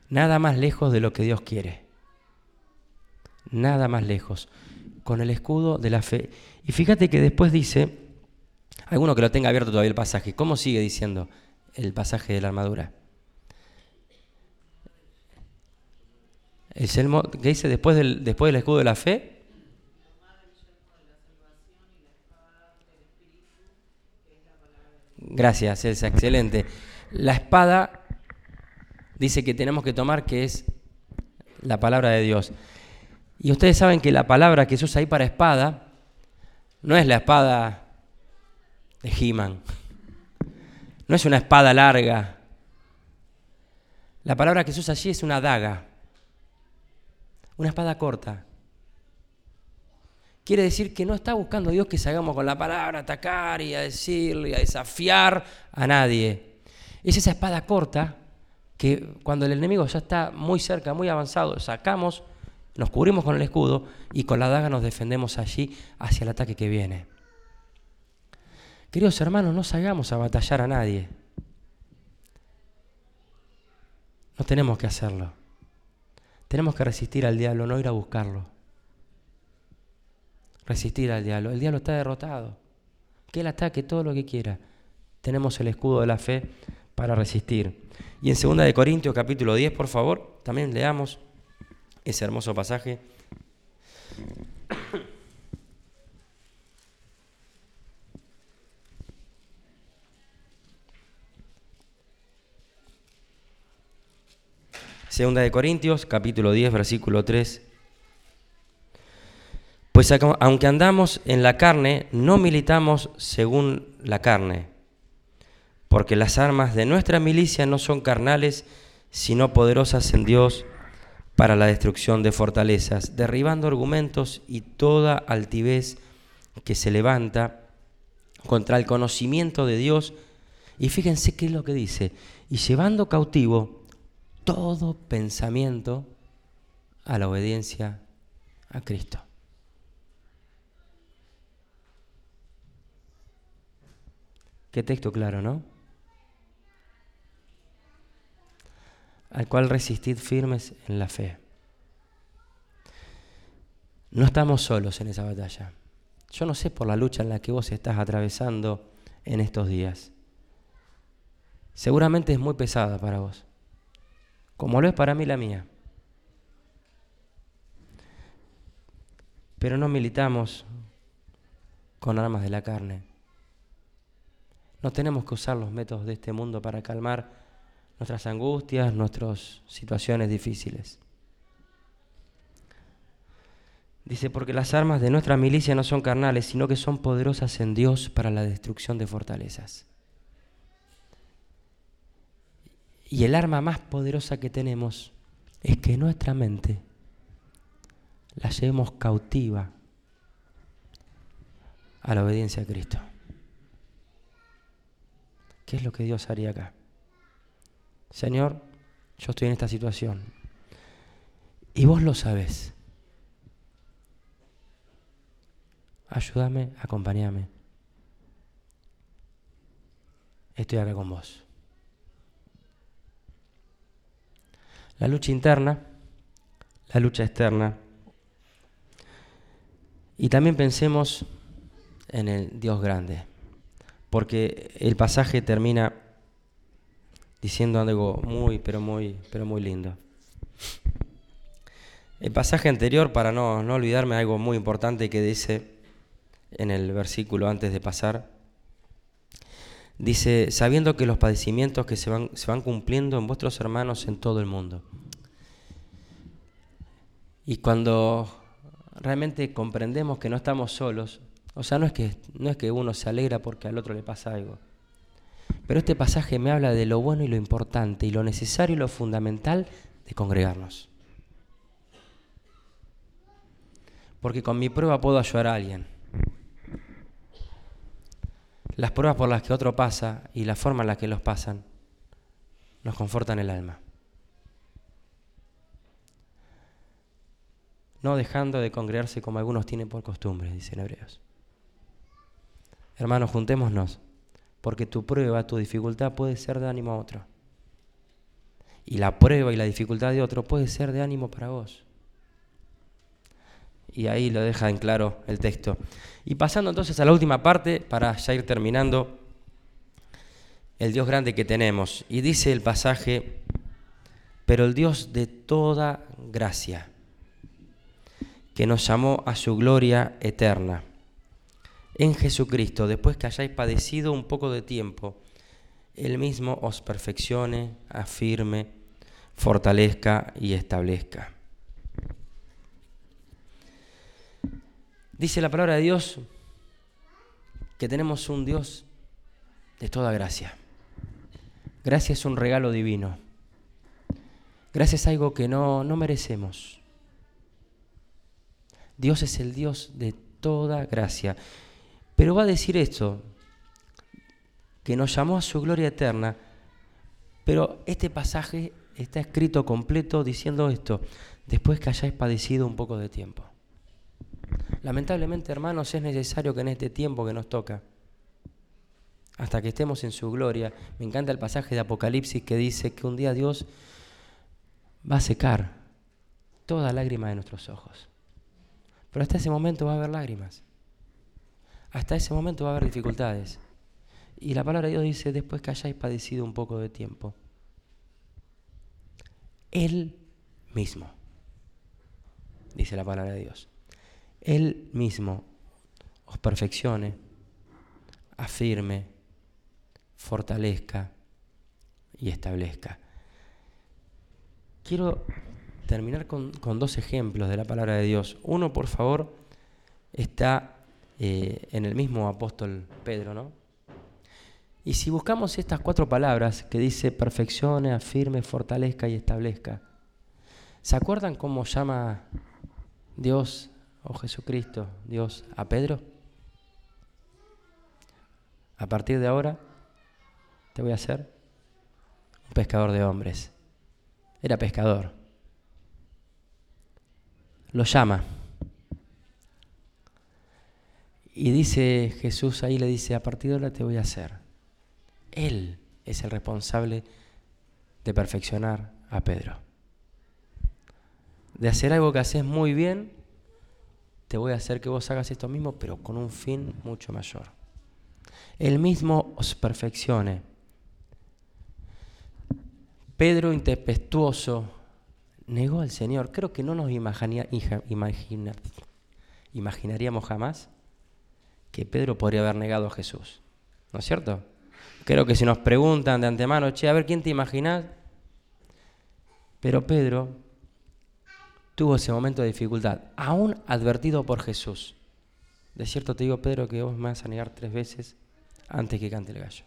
Nada más lejos de lo que Dios quiere. Nada más lejos con el escudo de la fe. Y fíjate que después dice, alguno que lo tenga abierto todavía el pasaje, ¿cómo sigue diciendo el pasaje de la armadura? El selmo, ¿qué dice después del, después del escudo de la fe? Gracias, es excelente. La espada dice que tenemos que tomar que es la palabra de Dios. Y ustedes saben que la palabra que se usa ahí para espada no es la espada de He-Man. No es una espada larga. La palabra que se usa allí es una daga. Una espada corta. Quiere decir que no está buscando Dios que salgamos con la palabra a atacar y a decirle a desafiar a nadie. Es esa espada corta que cuando el enemigo ya está muy cerca, muy avanzado, sacamos nos cubrimos con el escudo y con la daga nos defendemos allí hacia el ataque que viene. Queridos hermanos, no salgamos a batallar a nadie. No tenemos que hacerlo. Tenemos que resistir al diablo, no ir a buscarlo. Resistir al diablo. El diablo está derrotado. Que él ataque todo lo que quiera. tenemos el escudo de la fe para resistir. Y en 2 de Corintios capítulo 10, por favor, también leamos ese hermoso pasaje. Segunda de Corintios, capítulo 10, versículo 3. Pues aunque andamos en la carne, no militamos según la carne, porque las armas de nuestra milicia no son carnales, sino poderosas en Dios para la destrucción de fortalezas, derribando argumentos y toda altivez que se levanta contra el conocimiento de Dios. Y fíjense qué es lo que dice, y llevando cautivo todo pensamiento a la obediencia a Cristo. Qué texto claro, ¿no? Al cual resistid firmes en la fe. No estamos solos en esa batalla. Yo no sé por la lucha en la que vos estás atravesando en estos días. Seguramente es muy pesada para vos, como lo es para mí la mía. Pero no militamos con armas de la carne no tenemos que usar los métodos de este mundo para calmar nuestras angustias, nuestras situaciones difíciles. Dice, porque las armas de nuestra milicia no son carnales, sino que son poderosas en Dios para la destrucción de fortalezas. Y el arma más poderosa que tenemos es que nuestra mente la llevemos cautiva a la obediencia a Cristo. ¿Qué es lo que Dios haría acá? Señor, yo estoy en esta situación. Y vos lo sabés. Ayúdame, acompáñame. Estoy acá con vos. La lucha interna, la lucha externa. Y también pensemos en el Dios grande porque el pasaje termina diciendo algo muy, pero muy, pero muy lindo. El pasaje anterior, para no, no olvidarme algo muy importante que dice en el versículo antes de pasar, dice, sabiendo que los padecimientos que se van, se van cumpliendo en vuestros hermanos en todo el mundo. Y cuando realmente comprendemos que no estamos solos, o sea, no es, que, no es que uno se alegra porque al otro le pasa algo. Pero este pasaje me habla de lo bueno y lo importante y lo necesario y lo fundamental de congregarnos. Porque con mi prueba puedo ayudar a alguien. Las pruebas por las que otro pasa y la forma en la que los pasan nos confortan el alma. No dejando de congregarse como algunos tienen por costumbre, dicen hebreos. Hermanos, juntémonos, porque tu prueba, tu dificultad puede ser de ánimo a otro. Y la prueba y la dificultad de otro puede ser de ánimo para vos. Y ahí lo deja en claro el texto. Y pasando entonces a la última parte, para ya ir terminando, el Dios grande que tenemos. Y dice el pasaje, pero el Dios de toda gracia, que nos llamó a su gloria eterna en Jesucristo, después que hayáis padecido un poco de tiempo, Él mismo os perfeccione, afirme, fortalezca y establezca. Dice la palabra de Dios que tenemos un Dios de toda gracia. Gracia es un regalo divino. Gracia es algo que no, no merecemos. Dios es el Dios de toda gracia. Pero va a decir esto, que nos llamó a su gloria eterna, pero este pasaje está escrito completo diciendo esto, después que hayáis padecido un poco de tiempo. Lamentablemente, hermanos, es necesario que en este tiempo que nos toca, hasta que estemos en su gloria, me encanta el pasaje de Apocalipsis que dice que un día Dios va a secar toda lágrima de nuestros ojos. Pero hasta ese momento va a haber lágrimas hasta ese momento va a haber dificultades. Y la palabra de Dios dice, después que hayáis padecido un poco de tiempo, Él mismo, dice la palabra de Dios, Él mismo os perfeccione, afirme, fortalezca y establezca. Quiero terminar con, dos ejemplos de la palabra de Dios. Uno, por favor, está eh, en el mismo apóstol Pedro, ¿no? Y si buscamos estas cuatro palabras que dice perfeccione, afirme, fortalezca y establezca, ¿se acuerdan cómo llama Dios o Jesucristo, Dios, a Pedro? A partir de ahora te voy a hacer un pescador de hombres. Era pescador. Lo llama. Y dice Jesús ahí, le dice, a partir de ahora te voy a hacer. Él es el responsable de perfeccionar a Pedro. De hacer algo que haces muy bien, te voy a hacer que vos hagas esto mismo, pero con un fin mucho mayor. Él mismo os perfeccione. Pedro, intempestuoso, negó al Señor. Creo que no nos imaginaríamos jamás que Pedro podría haber negado a Jesús. ¿No es cierto? Creo que si nos preguntan de antemano, che, a ver, ¿quién te imaginas? Pero Pedro tuvo ese momento de dificultad, aún advertido por Jesús. De cierto te digo, Pedro, que vos me vas a negar tres veces antes que cante el gallo.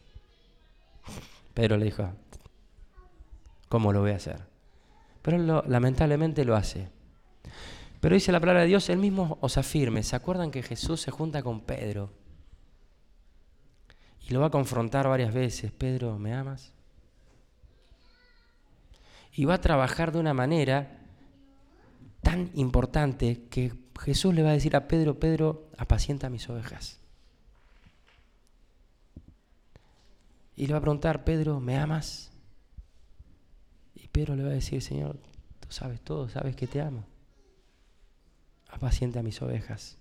Pedro le dijo, ¿cómo lo voy a hacer? Pero él lamentablemente lo hace. Pero dice la palabra de Dios, él mismo os afirme. ¿Se acuerdan que Jesús se junta con Pedro? Y lo va a confrontar varias veces. Pedro, ¿me amas? Y va a trabajar de una manera tan importante que Jesús le va a decir a Pedro, Pedro, apacienta mis ovejas. Y le va a preguntar, Pedro, ¿me amas? Y Pedro le va a decir, Señor, tú sabes todo, sabes que te amo. Apacienta mis ovejas.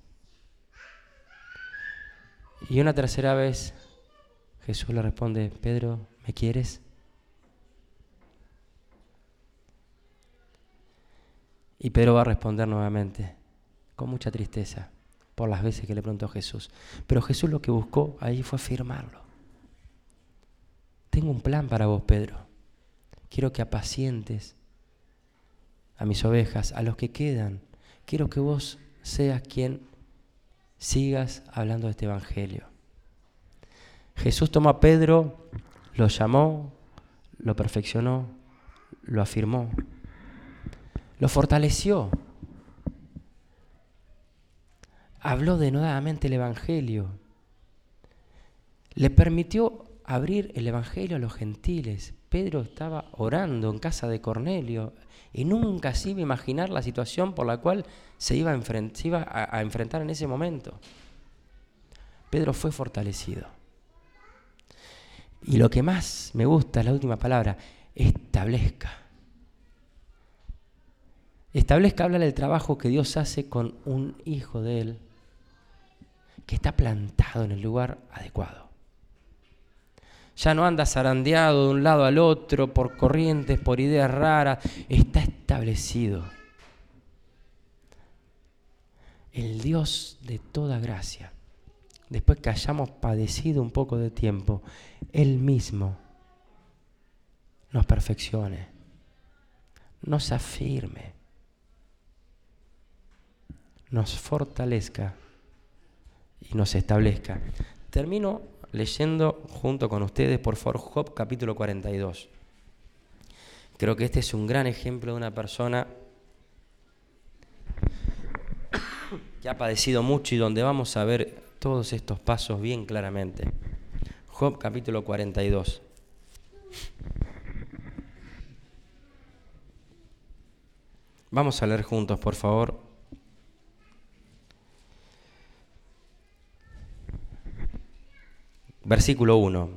Y una tercera vez Jesús le responde, Pedro, ¿me quieres? Y Pedro va a responder nuevamente, con mucha tristeza, por las veces que le preguntó Jesús. Pero Jesús lo que buscó ahí fue afirmarlo. Tengo un plan para vos, Pedro. Quiero que apacientes a mis ovejas, a los que quedan. Quiero que vos seas quien sigas hablando de este Evangelio. Jesús tomó a Pedro, lo llamó, lo perfeccionó, lo afirmó, lo fortaleció. Habló de nuevamente el Evangelio. Le permitió abrir el Evangelio a los gentiles. Pedro estaba orando en casa de Cornelio y nunca se iba a imaginar la situación por la cual se iba, a, a enfrentar en ese momento. Pedro fue fortalecido. Y lo que más me gusta es la última palabra, establezca. Establezca habla del trabajo que Dios hace con un hijo de Él que está plantado en el lugar adecuado. Ya no anda zarandeado de un lado al otro por corrientes, por ideas raras. Está establecido. El Dios de toda gracia después que hayamos padecido un poco de tiempo, Él mismo nos perfeccione, nos afirme, nos fortalezca y nos establezca. Termino leyendo junto con ustedes, por favor, Job capítulo 42. Creo que este es un gran ejemplo de una persona que ha padecido mucho y donde vamos a ver todos estos pasos bien claramente. Job capítulo 42. Vamos a leer juntos, por favor. Versículo 1.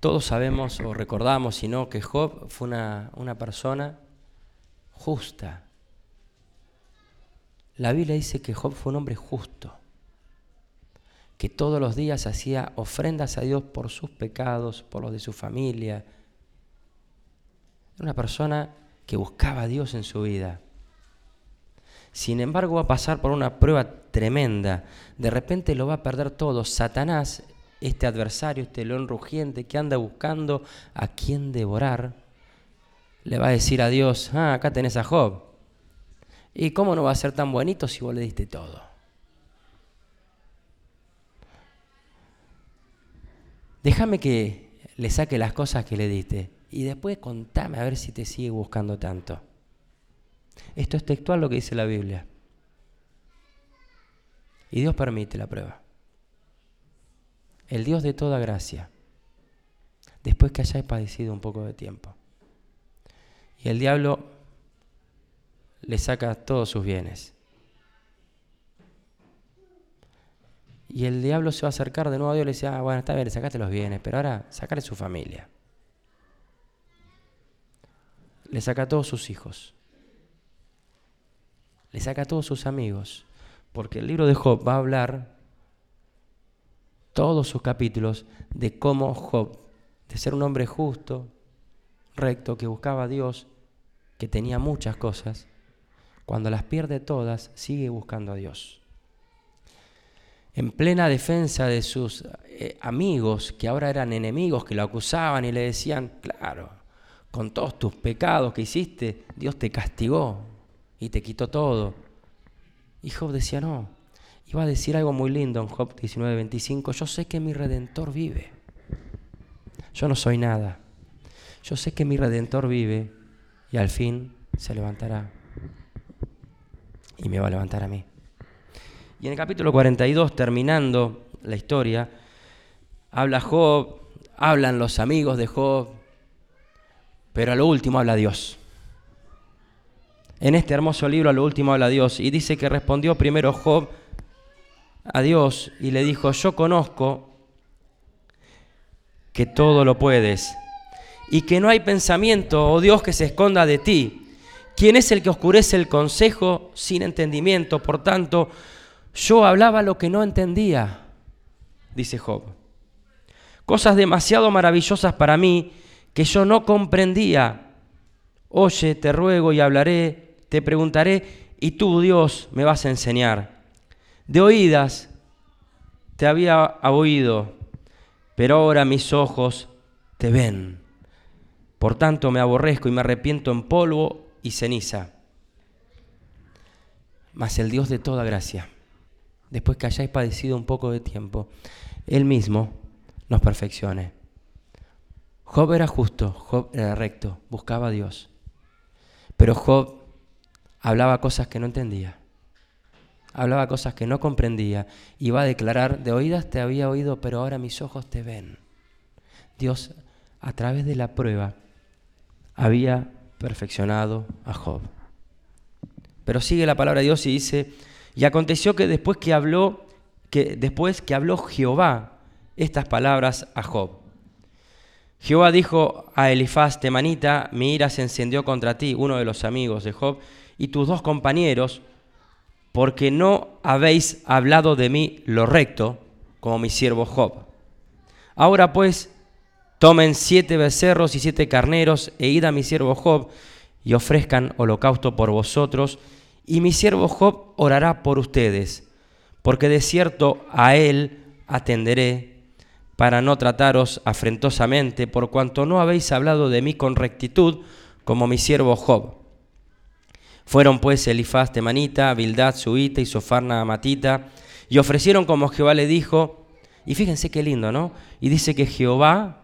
Todos sabemos o recordamos, si no, que Job fue una, una persona justa. La Biblia dice que Job fue un hombre justo que todos los días hacía ofrendas a Dios por sus pecados, por los de su familia. Era una persona que buscaba a Dios en su vida. Sin embargo, va a pasar por una prueba tremenda. De repente lo va a perder todo. Satanás, este adversario, este león rugiente que anda buscando a quien devorar, le va a decir a Dios, ah, acá tenés a Job. ¿Y cómo no va a ser tan bonito si vos le diste todo? Déjame que le saque las cosas que le diste y después contame a ver si te sigue buscando tanto. Esto es textual lo que dice la Biblia. Y Dios permite la prueba. El Dios de toda gracia, después que hayáis padecido un poco de tiempo. Y el diablo le saca todos sus bienes. Y el diablo se va a acercar de nuevo a Dios y le dice, ah, bueno, está bien, sacaste los bienes, pero ahora sacale su familia. Le saca a todos sus hijos le saca a todos sus amigos, porque el libro de Job va a hablar todos sus capítulos de cómo Job, de ser un hombre justo, recto, que buscaba a Dios, que tenía muchas cosas, cuando las pierde todas, sigue buscando a Dios. En plena defensa de sus eh, amigos, que ahora eran enemigos, que lo acusaban y le decían, claro, con todos tus pecados que hiciste, Dios te castigó, y te quitó todo. Y Job decía, no, iba a decir algo muy lindo en Job 19:25, yo sé que mi redentor vive. Yo no soy nada. Yo sé que mi redentor vive y al fin se levantará. Y me va a levantar a mí. Y en el capítulo 42, terminando la historia, habla Job, hablan los amigos de Job, pero a lo último habla Dios. En este hermoso libro a lo último habla Dios y dice que respondió primero Job a Dios y le dijo, yo conozco que todo lo puedes y que no hay pensamiento, oh Dios, que se esconda de ti. ¿Quién es el que oscurece el consejo sin entendimiento? Por tanto, yo hablaba lo que no entendía, dice Job. Cosas demasiado maravillosas para mí que yo no comprendía. Oye, te ruego y hablaré te preguntaré y tú, Dios, me vas a enseñar. De oídas te había oído, pero ahora mis ojos te ven. Por tanto me aborrezco y me arrepiento en polvo y ceniza. Mas el Dios de toda gracia, después que hayáis padecido un poco de tiempo, Él mismo nos perfeccione. Job era justo, Job era recto, buscaba a Dios. Pero Job hablaba cosas que no entendía, hablaba cosas que no comprendía, iba a declarar, de oídas te había oído, pero ahora mis ojos te ven. Dios, a través de la prueba, había perfeccionado a Job. Pero sigue la palabra de Dios y dice, y aconteció que después que habló, que después que habló Jehová estas palabras a Job, Jehová dijo a Elifaz temanita, mi ira se encendió contra ti, uno de los amigos de Job, y tus dos compañeros, porque no habéis hablado de mí lo recto, como mi siervo Job. Ahora pues, tomen siete becerros y siete carneros, e id a mi siervo Job, y ofrezcan holocausto por vosotros, y mi siervo Job orará por ustedes, porque de cierto a él atenderé, para no trataros afrentosamente, por cuanto no habéis hablado de mí con rectitud, como mi siervo Job. Fueron pues Elifaz temanita, Bildad suita y Sofarna amatita, y ofrecieron como Jehová le dijo, y fíjense qué lindo, ¿no? Y dice que Jehová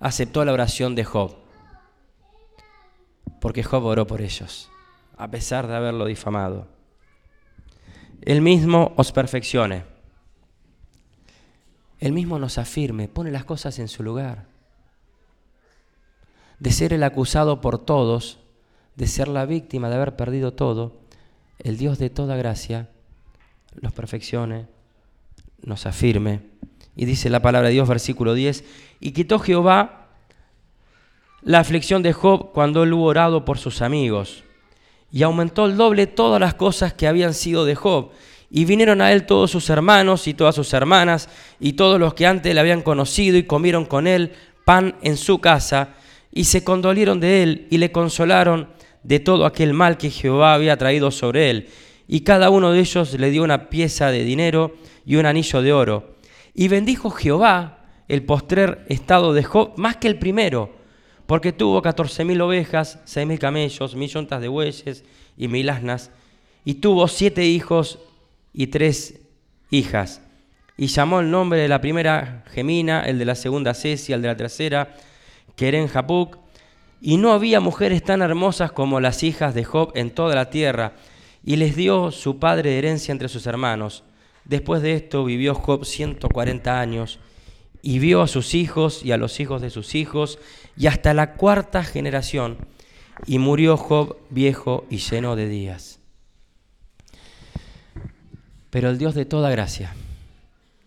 aceptó la oración de Job, porque Job oró por ellos, a pesar de haberlo difamado. Él mismo os perfeccione. Él mismo nos afirme, pone las cosas en su lugar. De ser el acusado por todos, de ser la víctima de haber perdido todo, el Dios de toda gracia los perfeccione, nos afirme. Y dice la palabra de Dios, versículo 10, y quitó Jehová la aflicción de Job cuando él hubo orado por sus amigos, y aumentó el doble todas las cosas que habían sido de Job, Y vinieron a él todos sus hermanos y todas sus hermanas y todos los que antes le habían conocido y comieron con él pan en su casa y se condolieron de él y le consolaron de todo aquel mal que Jehová había traído sobre él. Y cada uno de ellos le dio una pieza de dinero y un anillo de oro. Y bendijo Jehová el postrer estado de Job más que el primero, porque tuvo catorce mil ovejas, seis mil camellos, mil yuntas de bueyes y mil asnas, y tuvo siete hijos y tres hijas. Y llamó el nombre de la primera Gemina, el de la segunda Cecia, el de la tercera Keren. Y no había mujeres tan hermosas como las hijas de Job en toda la tierra. Y les dio su padre herencia entre sus hermanos. Después de esto vivió Job 140 años y vio a sus hijos y a los hijos de sus hijos y hasta la cuarta generación. Y murió Job viejo y lleno de días. Pero el Dios de toda gracia,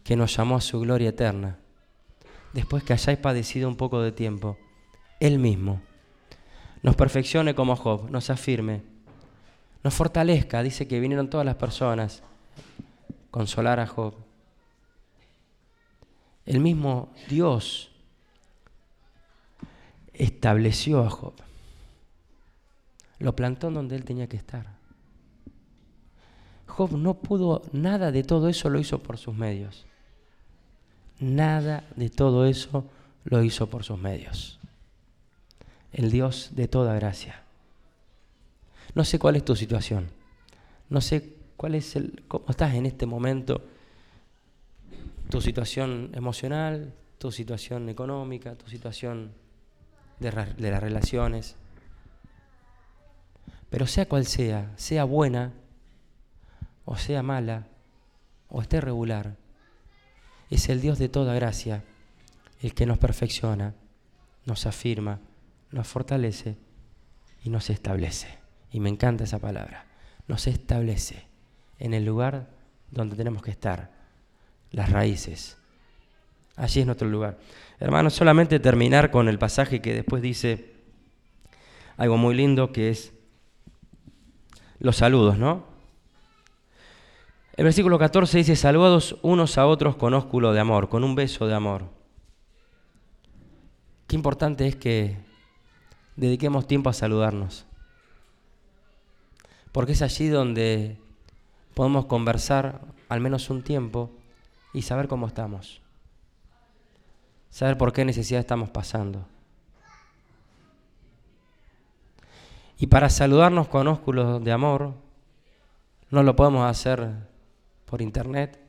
que nos llamó a su gloria eterna, después que hayáis padecido un poco de tiempo, Él mismo nos perfeccione como Job, nos afirme, nos fortalezca. Dice que vinieron todas las personas a consolar a Job. El mismo Dios estableció a Job. Lo plantó donde él tenía que estar. Job no pudo, nada de todo eso lo hizo por sus medios. Nada de todo eso lo hizo por sus medios. El Dios de toda gracia. No sé cuál es tu situación. No sé cuál es el cómo estás en este momento. Tu situación emocional, tu situación económica, tu situación de, de las relaciones. Pero sea cual sea, sea buena o sea mala, o esté regular, es el Dios de toda gracia, el que nos perfecciona, nos afirma, nos fortalece y nos establece. Y me encanta esa palabra, nos establece en el lugar donde tenemos que estar, las raíces. Allí es nuestro lugar. Hermanos, solamente terminar con el pasaje que después dice algo muy lindo que es los saludos, ¿no? El versículo 14 dice, saludados unos a otros con ósculo de amor, con un beso de amor. Qué importante es que dediquemos tiempo a saludarnos. Porque es allí donde podemos conversar al menos un tiempo y saber cómo estamos. Saber por qué necesidad estamos pasando. Y para saludarnos con ósculos de amor, no lo podemos hacer por internet,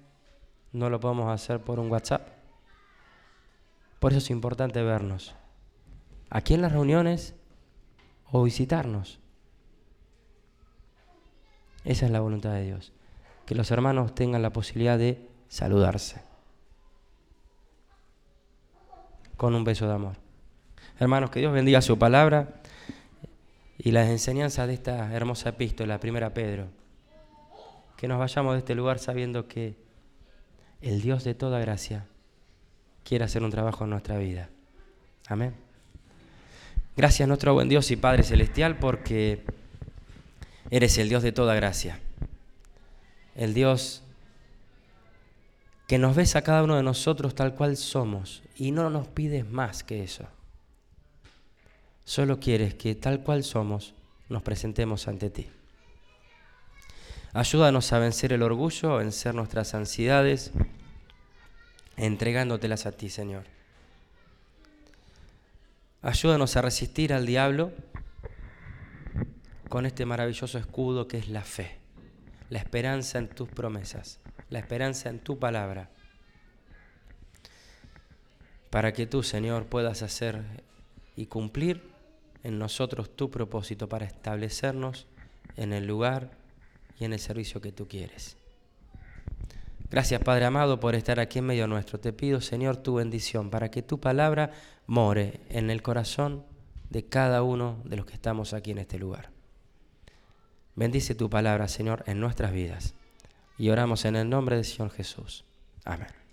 no lo podemos hacer por un WhatsApp. Por eso es importante vernos. Aquí en las reuniones o visitarnos. Esa es la voluntad de Dios. Que los hermanos tengan la posibilidad de saludarse. Con un beso de amor. Hermanos, que Dios bendiga su palabra y las enseñanzas de esta hermosa epístola, primera Pedro que nos vayamos de este lugar sabiendo que el Dios de toda gracia quiere hacer un trabajo en nuestra vida. Amén. Gracias nuestro buen Dios y Padre Celestial porque eres el Dios de toda gracia. El Dios que nos ves a cada uno de nosotros tal cual somos y no nos pides más que eso. Solo quieres que tal cual somos nos presentemos ante ti. Ayúdanos a vencer el orgullo, a vencer nuestras ansiedades, entregándotelas a ti, Señor. Ayúdanos a resistir al diablo con este maravilloso escudo que es la fe, la esperanza en tus promesas, la esperanza en tu palabra, para que tú, Señor, puedas hacer y cumplir en nosotros tu propósito para establecernos en el lugar y en el servicio que tú quieres. Gracias Padre amado por estar aquí en medio nuestro. Te pido Señor tu bendición para que tu palabra more en el corazón de cada uno de los que estamos aquí en este lugar. Bendice tu palabra Señor en nuestras vidas y oramos en el nombre del Señor Jesús. Amén.